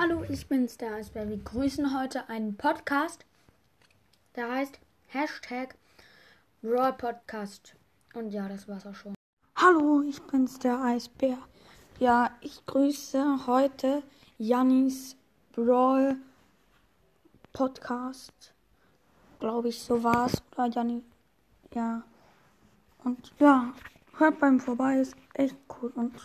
Hallo, ich bin's, der Eisbär. Wir grüßen heute einen Podcast, der heißt Hashtag Raw Podcast. Und ja, das war's auch schon. Hallo, ich bin's, der Eisbär. Ja, ich grüße heute Jannis Brawl Podcast. Glaube ich, so war's. Oder Janni. Ja. Und ja, hört beim vorbei, ist echt cool. Und